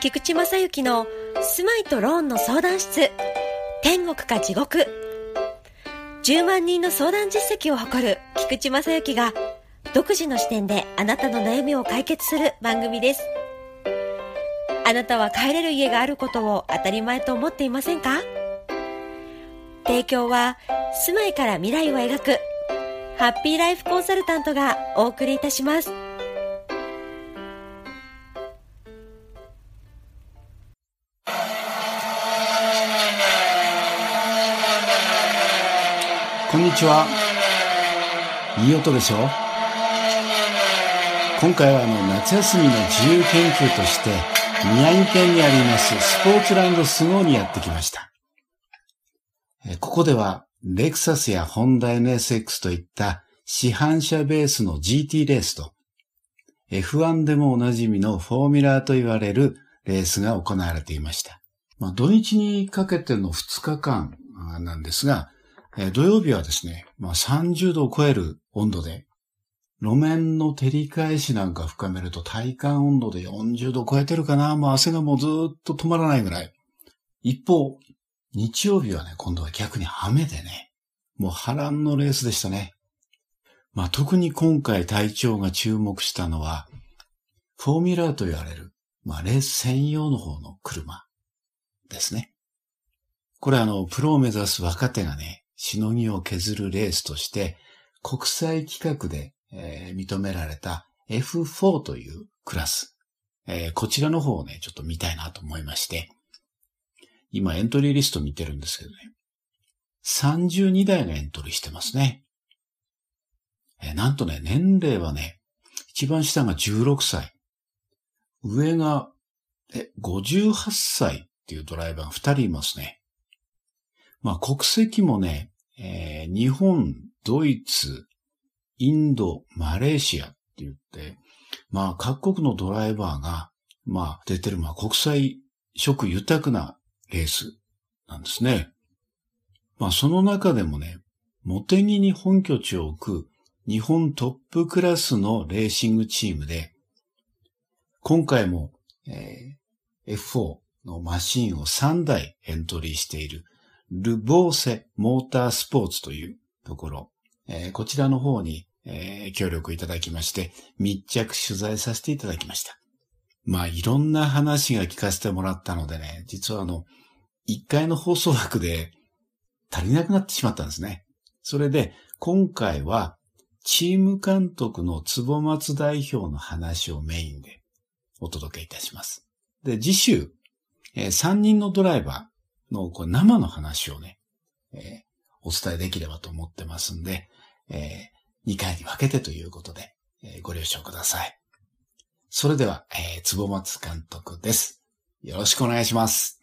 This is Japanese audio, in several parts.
菊池正幸の住まいとローンの相談室。天国か地獄。10万人の相談実績を誇る菊池正幸が独自の視点であなたの悩みを解決する番組です。あなたは帰れる家があることを当たり前と思っていませんか？提供は住まいから未来を描くハッピーライフコンサルタントがお送りいたします。ちは。いい音でしょ？今回はあの夏休みの自由研究として宮城県にありますスポーツランドスノーにやってきました。ここではレクサスやホンダ NSX といった市販車ベースの GT レースと F1 でもおなじみのフォーミュラーと言われるレースが行われていました。まあ、土日にかけての2日間なんですが、え土曜日はですね、まあ、30度を超える温度で、路面の照り返しなんか深めると体感温度で40度超えてるかなもう汗がもうずっと止まらないぐらい。一方、日曜日はね、今度は逆に雨でね、もう波乱のレースでしたね。まあ特に今回隊長が注目したのは、フォーミュラーと言われる、まあレース専用の方の車ですね。これあの、プロを目指す若手がね、しのぎを削るレースとして、国際規格で、えー、認められた F4 というクラス。えー、こちらの方をね、ちょっと見たいなと思いまして、今エントリーリスト見てるんですけどね。32台がエントリーしてますね。えなんとね、年齢はね、一番下が16歳。上が、え、58歳っていうドライバーが2人いますね。まあ国籍もね、えー、日本、ドイツ、インド、マレーシアって言って、まあ各国のドライバーが、まあ出てる、まあ国際色豊かなレースなんですね。まあその中でもね、モテギに本拠地を置く日本トップクラスのレーシングチームで、今回も、えー、F4 のマシンを3台エントリーしているルボーセモータースポーツというところ、えー、こちらの方に、えー、協力いただきまして、密着取材させていただきました。まあいろんな話が聞かせてもらったのでね、実はあの、一回の放送枠で足りなくなってしまったんですね。それで、今回は、チーム監督の坪松代表の話をメインでお届けいたします。で、次週、えー、3人のドライバーのこう生の話をね、えー、お伝えできればと思ってますんで、えー、2回に分けてということで、えー、ご了承ください。それでは、えー、坪松監督です。よろしくお願いします。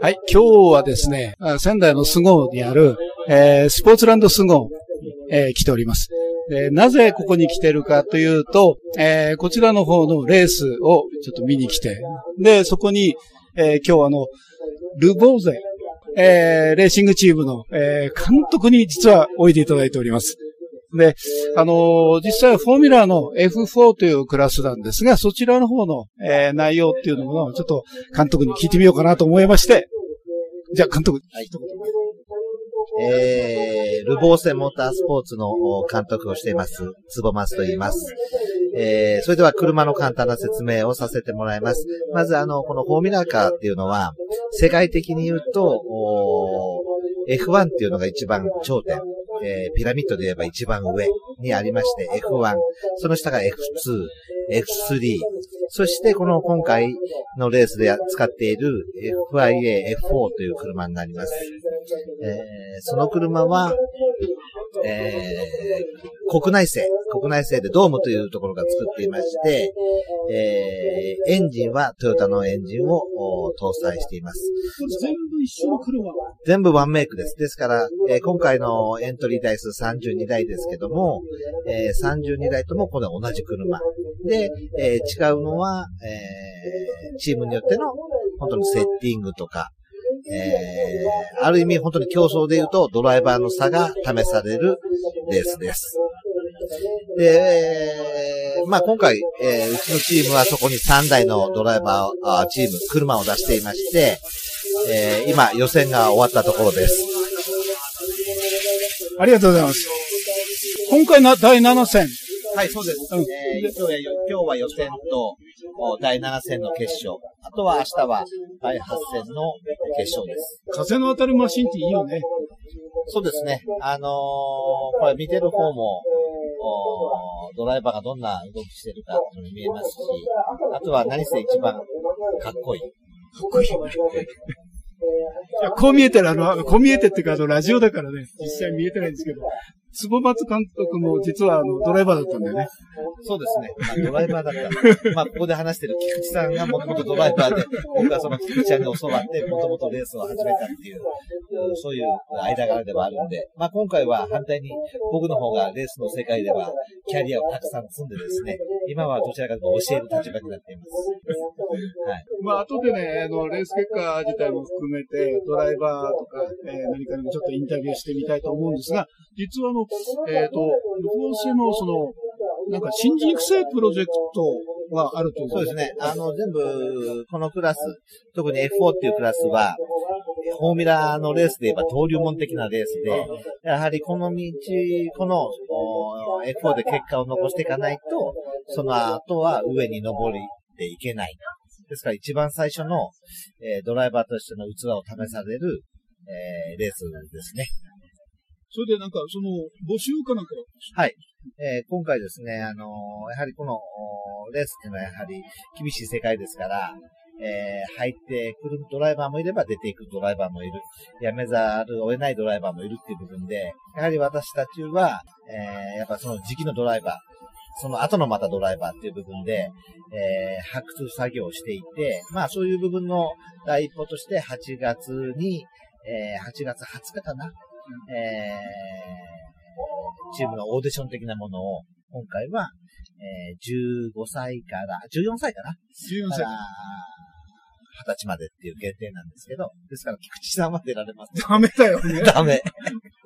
はい、今日はですね、仙台のスゴーにある、えー、スポーツランドスゴー、えー、来ております。えなぜここに来てるかというと、えー、こちらの方のレースをちょっと見に来て、で、そこに、え今日あの、ルボーゼ、えレーシングチームの、え監督に実はおいでいただいております。で、あのー、実際はフォーミュラーの F4 というクラスなんですが、そちらの方の、えー、内容っていうのも、ちょっと監督に聞いてみようかなと思いまして、じゃあ監督、はい、えー、ルボーセモータースポーツの監督をしています、つぼますと言います。えー、それでは車の簡単な説明をさせてもらいます。まずあの、このフォーミュラーカーっていうのは、世界的に言うと、F1 っていうのが一番頂点。えー、ピラミッドで言えば一番上にありまして、F1、その下が F2、F3、そしてこの今回のレースで使っている FIA F4 という車になります。えー、その車は、えー、国内製、国内製でドームというところが作っていまして、えー、エンジンはトヨタのエンジンを搭載しています。全部一緒の車全部ワンメイクです。ですから、えー、今回のエントリー台数32台ですけども、えー、32台ともこれ同じ車。で、えー、違うのは、えー、チームによっての本当にセッティングとか、えー、ある意味本当に競争で言うとドライバーの差が試されるレースです。で、えーまあ今回、えーうちのチームはそこに3台のドライバー、あチーム、車を出していまして、えー今予選が終わったところです。ありがとうございます。今回な第7戦。はい、そうです。うんえー今日は予選とお第7戦の決勝。あとは明日は第8戦の決勝です。風の当たるマシンっていいよね。そうですね。あのーこれ見てる方も、おドライバーがどんな動きしてるかっていうのも見えますし、あとは何せ一番かっこいい。かっこいいよね。いやこう見えてる、あの、こう見えてっていうか、あの、ラジオだからね、実際見えてないんですけど、坪松監督も実はあの、ドライバーだったんだよね。そうですね。ま、ドライバーだった。まあ、ここで話してる菊池さんがもともとドライバーで、僕はその菊池ちゃんに教わって、もともとレースを始めたっていう、そういう間柄ではあるんで、まあ、今回は反対に僕の方がレースの世界ではキャリアをたくさん積んでですね、今はどちらかというと教える立場になっています。はい。まあ、後でね、あの、レース結果自体も含めて、ドライバーとか、えー何かにもちょっとインタビューしてみたいと思うんですが、実はあの、えっ、と、ルフォーのその、なんか新人育成プロジェクトがあるというそうですね。あの、全部、このクラス、特に F4 っていうクラスは、フォーミュラのレースで言えば登竜門的なレースで、やはりこの道、このお F4 で結果を残していかないと、その後は上に登りていけない。ですから一番最初の、えードライバーとしての器を試される、えーレースですね。それでなんか、その、募集かなんか、はい。えー今回ですね、あのーやはりこのおレースっていうのはやはり厳しい世界ですから、えー入ってくるドライバーもいれば出ていくドライバーもいる。やめざるを得ないドライバーもいるっていう部分で、やはり私たちは、えーやっぱその時期のドライバー、その後のまたドライバーっていう部分で、えー発掘作業をしていて、まあそういう部分の第一歩として8月に、えー8月20日かな、えーチームのオーディション的なものを、今回は、えー15歳から、14歳かな。14歳から。20歳までっていう限定なんですけど、ですから菊池さんは出られます。ダメだよね。ダメ。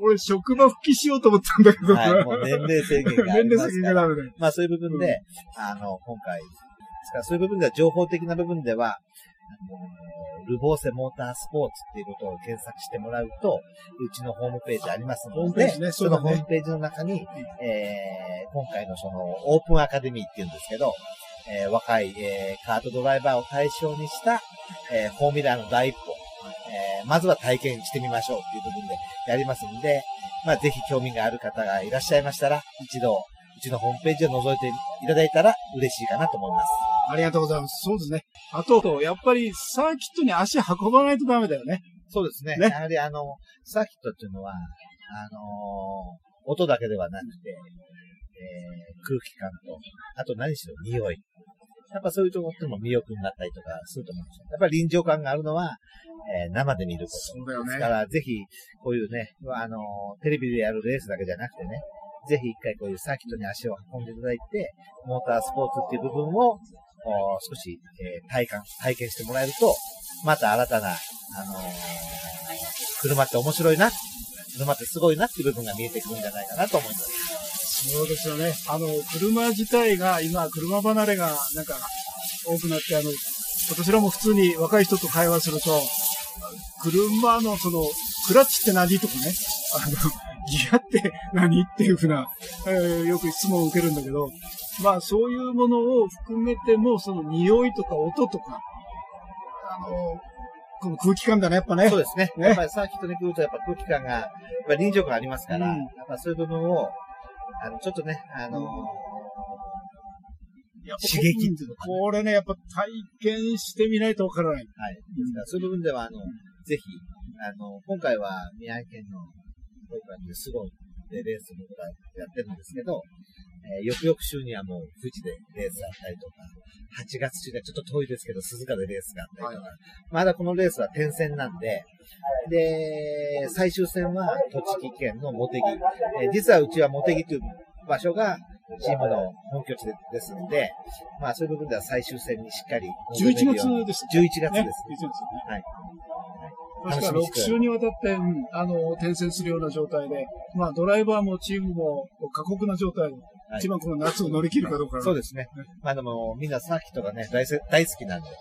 俺、職場復帰しようと思ったんだけど、はい、もう年齢制限があり年齢制。限がダメだよ。まあそういう部分で、あの、今回、ですからそういう部分では、情報的な部分では、あのルボーセモータースポーツっていうことを検索してもらうと、うちのホームページありますので、ホームページねそのホームページの中に、えー今回のそのオープンアカデミーっていうんですけど、えー若い、えーカートドライバーを対象にした、えーフォーミュラーの第一歩、えーまずは体験してみましょうっていう部分でやりますんで、まあ、ぜひ興味がある方がいらっしゃいましたら、一度、うちのホームページを覗いていただいたら嬉しいかなと思います。ありがとうございます。そうですね。あと、やっぱりサーキットに足運ばないとダメだよね。そうですね。ねやはりあの、サーキットっていうのは、あのー音だけではなくて、えー空気感と、あと何しろ匂い。やっぱそういうところっても魅力になったりとかすると思うんですよ。やっぱり臨場感があるのは、えー生で見ること。そうだよですから、ぜひ、こういうね、あのーテレビでやるレースだけじゃなくてね、ぜひ一回こういうサーキットに足を運んでいただいて、モータースポーツっていう部分を、お少し、えー体感、体験してもらえると、また新たな、あのー車って面白いな、車ってすごいなっていう部分が見えてくるんじゃないかなと思います。そうですよね。あの、車自体が、今、車離れが、なんか、多くなって、あの、私らも普通に若い人と会話すると、車のその、クラッチって何とかね、あの、ギアって何っていうふうな、えーよく質問を受けるんだけど、まあそういうものを含めても、その匂いとか音とか、あの、この空気感だね、やっぱね。そうですね。ねやっぱりサーキットに来るとやっぱ空気感が、やっぱり臨場感ありますから、うんやっぱそういう部分を、あの、ちょっとね、あのー刺激っていうのこれね、やっぱ体験してみないとわからない。はい。ですから、そういう部分では、あの、ぜひ、あの、今回は宮城県の、こういう感じで、スゴでレースを僕らやってるんですけど、えー、翌々週にはもう、富士でレースがあったりとか、8月中がちょっと遠いですけど、鈴鹿でレースがあったりとか、まだこのレースは転戦なんで、で、最終戦は栃木県の茂木。えー実はうちは茂木という場所がチームの本拠地でですので、まあそういう部分では最終戦にしっかり臨めるように11月です11月です。ね。11月ねはい。確か6週にわたって、うん、あの、転戦するような状態で、まあ、ドライバーもチームも過酷な状態はい、一番この夏を乗り切るかどうか。そうですね。まあでも、みんなサーキットがね、大大好きなんで、はい、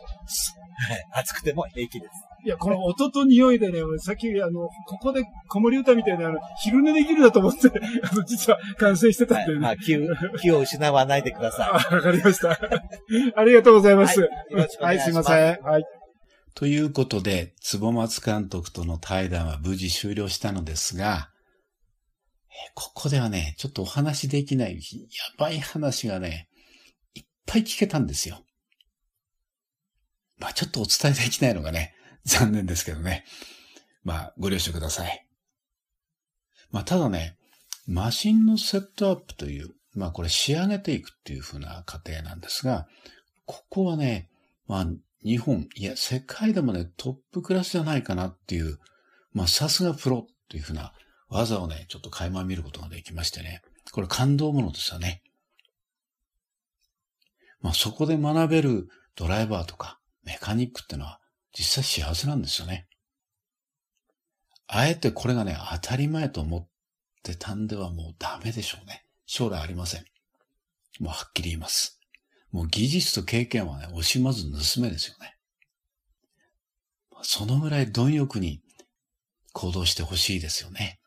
暑くても平気です。いや、この音と匂いでね、俺さっき、あの、ここで子守歌みたいな、あの、昼寝できるだと思って、あの、実は完成してたんでね。はい、まあ、気を、気を失わないでください。わかりました。ありがとうございます。はい、はい、すいません。はい。ということで、坪松監督との対談は無事終了したのですが、ここではね、ちょっとお話できない、やばい話がね、いっぱい聞けたんですよ。まあちょっとお伝えできないのがね、残念ですけどね。まあご了承ください。まあただね、マシンのセットアップという、まあこれ仕上げていくっていう風な過程なんですが、ここはね、まあ日本、いや世界でもねトップクラスじゃないかなっていう、まあさすがプロっていう風な技をね、ちょっと垣間見ることができましてね。これ感動ものですよね。まあそこで学べるドライバーとかメカニックってのは実際幸せなんですよね。あえてこれがね、当たり前と思ってたんではもうダメでしょうね。将来ありません。もうはっきり言います。もう技術と経験はね、惜しまず盗めですよね。そのぐらい貪欲に行動してほしいですよね。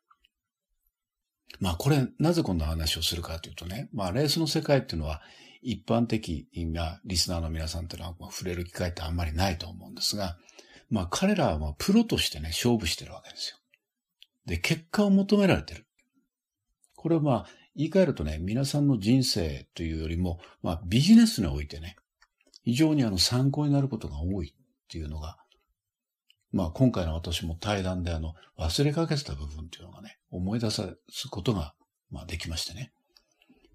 まあこれ、なぜこんな話をするかというとね、まあレースの世界っていうのは一般的なリスナーの皆さんっていうのは触れる機会ってあんまりないと思うんですが、まあ彼らはプロとしてね、勝負してるわけですよ。で、結果を求められてる。これはまあ、言い換えるとね、皆さんの人生というよりも、まあビジネスにおいてね、非常にあの参考になることが多いっていうのが、まあ今回の私も対談であの忘れかけてた部分っていうのがね、思い出さすことが、まあ、できましてね。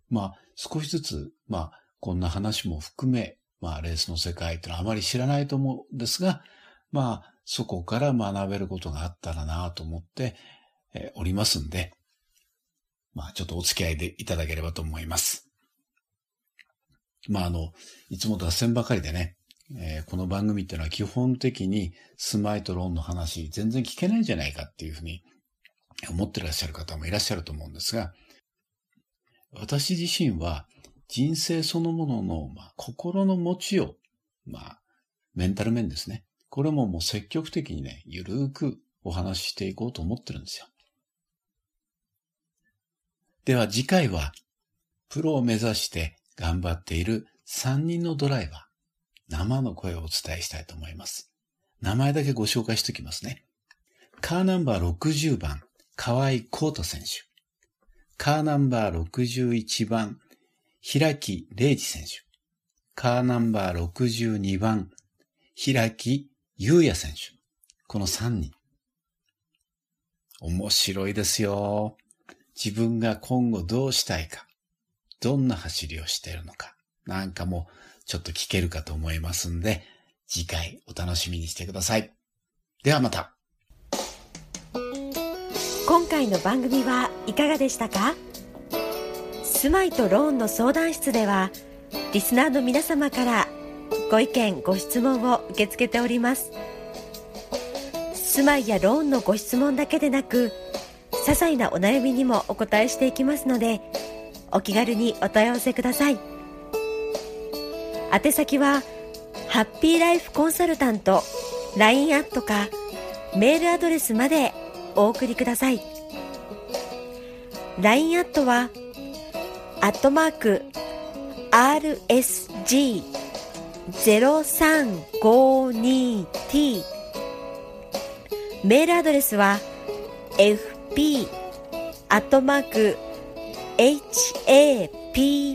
まあ、少しずつ、まあ、こんな話も含め、まあ、レースの世界ってのはあまり知らないと思うんですが、まあ、そこから学べることがあったらなと思って、え、おりますんで、まあ、ちょっとお付き合いでいただければと思います。まあ、あの、いつも脱線ばかりでね、えー、この番組っていうのは基本的にスマイトローンの話全然聞けないんじゃないかっていうふうに思ってらっしゃる方もいらっしゃると思うんですが、私自身は人生そのものの、まあ、心の持ちを、まあ、メンタル面ですね。これももう積極的にね、ゆるーくお話ししていこうと思ってるんですよ。では次回は、プロを目指して頑張っている3人のドライバー、生の声をお伝えしたいと思います。名前だけご紹介しておきますね。カーナンバー60番、河合幸太選手。カーナンバー61番、平木礼二選手。カーナンバー62番、平木優也選手。この3人。面白いですよ。自分が今後どうしたいか。どんな走りをしているのか。なんかもうちょっと聞けるかと思いますんで、次回お楽しみにしてください。ではまた。今回の番組はいかがでしたか？住まいとローンの相談室ではリスナーの皆様からご意見ご質問を受け付けております住まいやローンのご質問だけでなく些細なお悩みにもお答えしていきますのでお気軽にお問い合わせください宛先はハッピーライフコンサルタント LINE アットかメールアドレスまでお送りください。LINE アットはアットマーク RSG0352T メールアドレスは fp アットマーク happy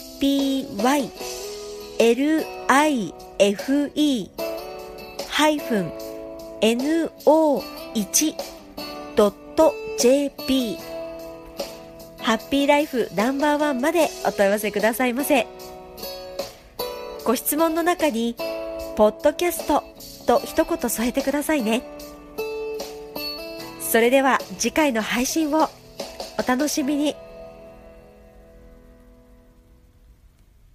life-no1.jp ハッピーライフナンバーワンまでお問い合わせくださいませ。ご質問の中に、ポッドキャストと一言添えてくださいね。それでは次回の配信をお楽しみに。